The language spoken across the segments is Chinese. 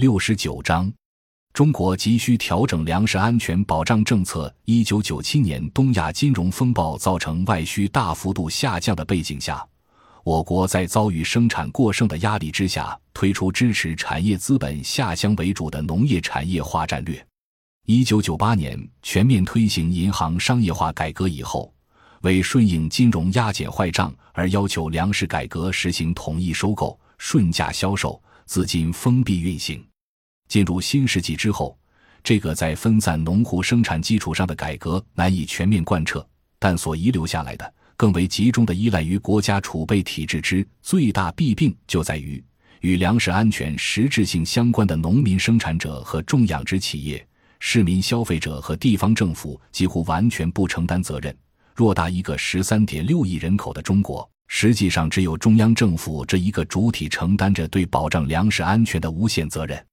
六十九章，中国急需调整粮食安全保障政策。一九九七年东亚金融风暴造成外需大幅度下降的背景下，我国在遭遇生产过剩的压力之下，推出支持产业资本下乡为主的农业产业化战略。一九九八年全面推行银行商业化改革以后，为顺应金融压减坏账而要求粮食改革实行统一收购、顺价销售。资金封闭运行，进入新世纪之后，这个在分散农户生产基础上的改革难以全面贯彻，但所遗留下来的更为集中的依赖于国家储备体制之最大弊病就在于，与粮食安全实质性相关的农民生产者和种养殖企业、市民消费者和地方政府几乎完全不承担责任。偌大一个十三点六亿人口的中国。实际上，只有中央政府这一个主体承担着对保障粮食安全的无限责任。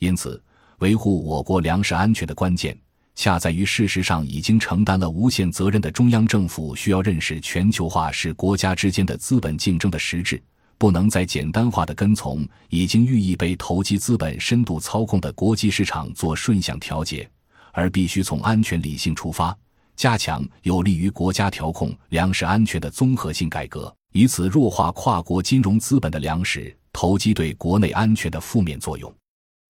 因此，维护我国粮食安全的关键，恰在于事实上已经承担了无限责任的中央政府需要认识全球化是国家之间的资本竞争的实质，不能再简单化的跟从已经寓意被投机资本深度操控的国际市场做顺向调节，而必须从安全理性出发。加强有利于国家调控粮食安全的综合性改革，以此弱化跨国金融资本的粮食投机对国内安全的负面作用。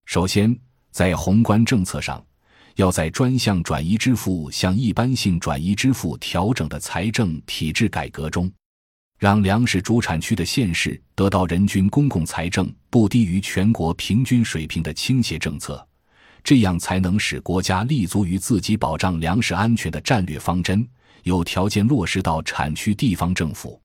首先，在宏观政策上，要在专项转移支付向一般性转移支付调整的财政体制改革中，让粮食主产区的县市得到人均公共财政不低于全国平均水平的倾斜政策。这样才能使国家立足于自己保障粮食安全的战略方针，有条件落实到产区地方政府。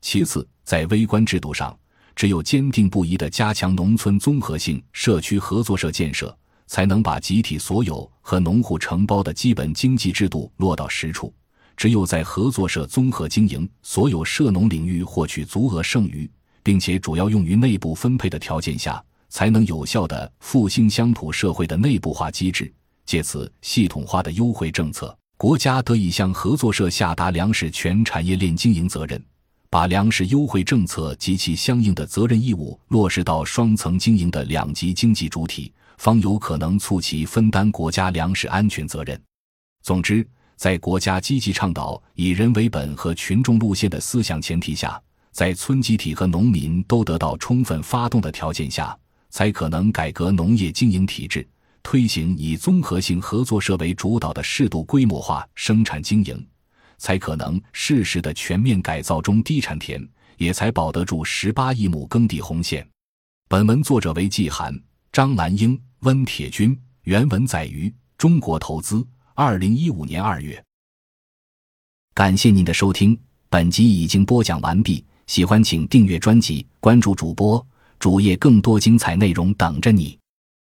其次，在微观制度上，只有坚定不移地加强农村综合性社区合作社建设，才能把集体所有和农户承包的基本经济制度落到实处。只有在合作社综合经营所有涉农领域获取足额剩余，并且主要用于内部分配的条件下。才能有效的复兴乡土社会的内部化机制，借此系统化的优惠政策，国家得以向合作社下达粮食全产业链经营责任，把粮食优惠政策及其相应的责任义务落实到双层经营的两级经济主体，方有可能促其分担国家粮食安全责任。总之，在国家积极倡导以人为本和群众路线的思想前提下，在村集体和农民都得到充分发动的条件下。才可能改革农业经营体制，推行以综合性合作社为主导的适度规模化生产经营，才可能适时的全面改造中低产田，也才保得住十八亿亩耕地红线。本文作者为季寒、张兰英、温铁军，原文载于中国投资二零一五年二月。感谢您的收听，本集已经播讲完毕。喜欢请订阅专辑，关注主播。主页更多精彩内容等着你。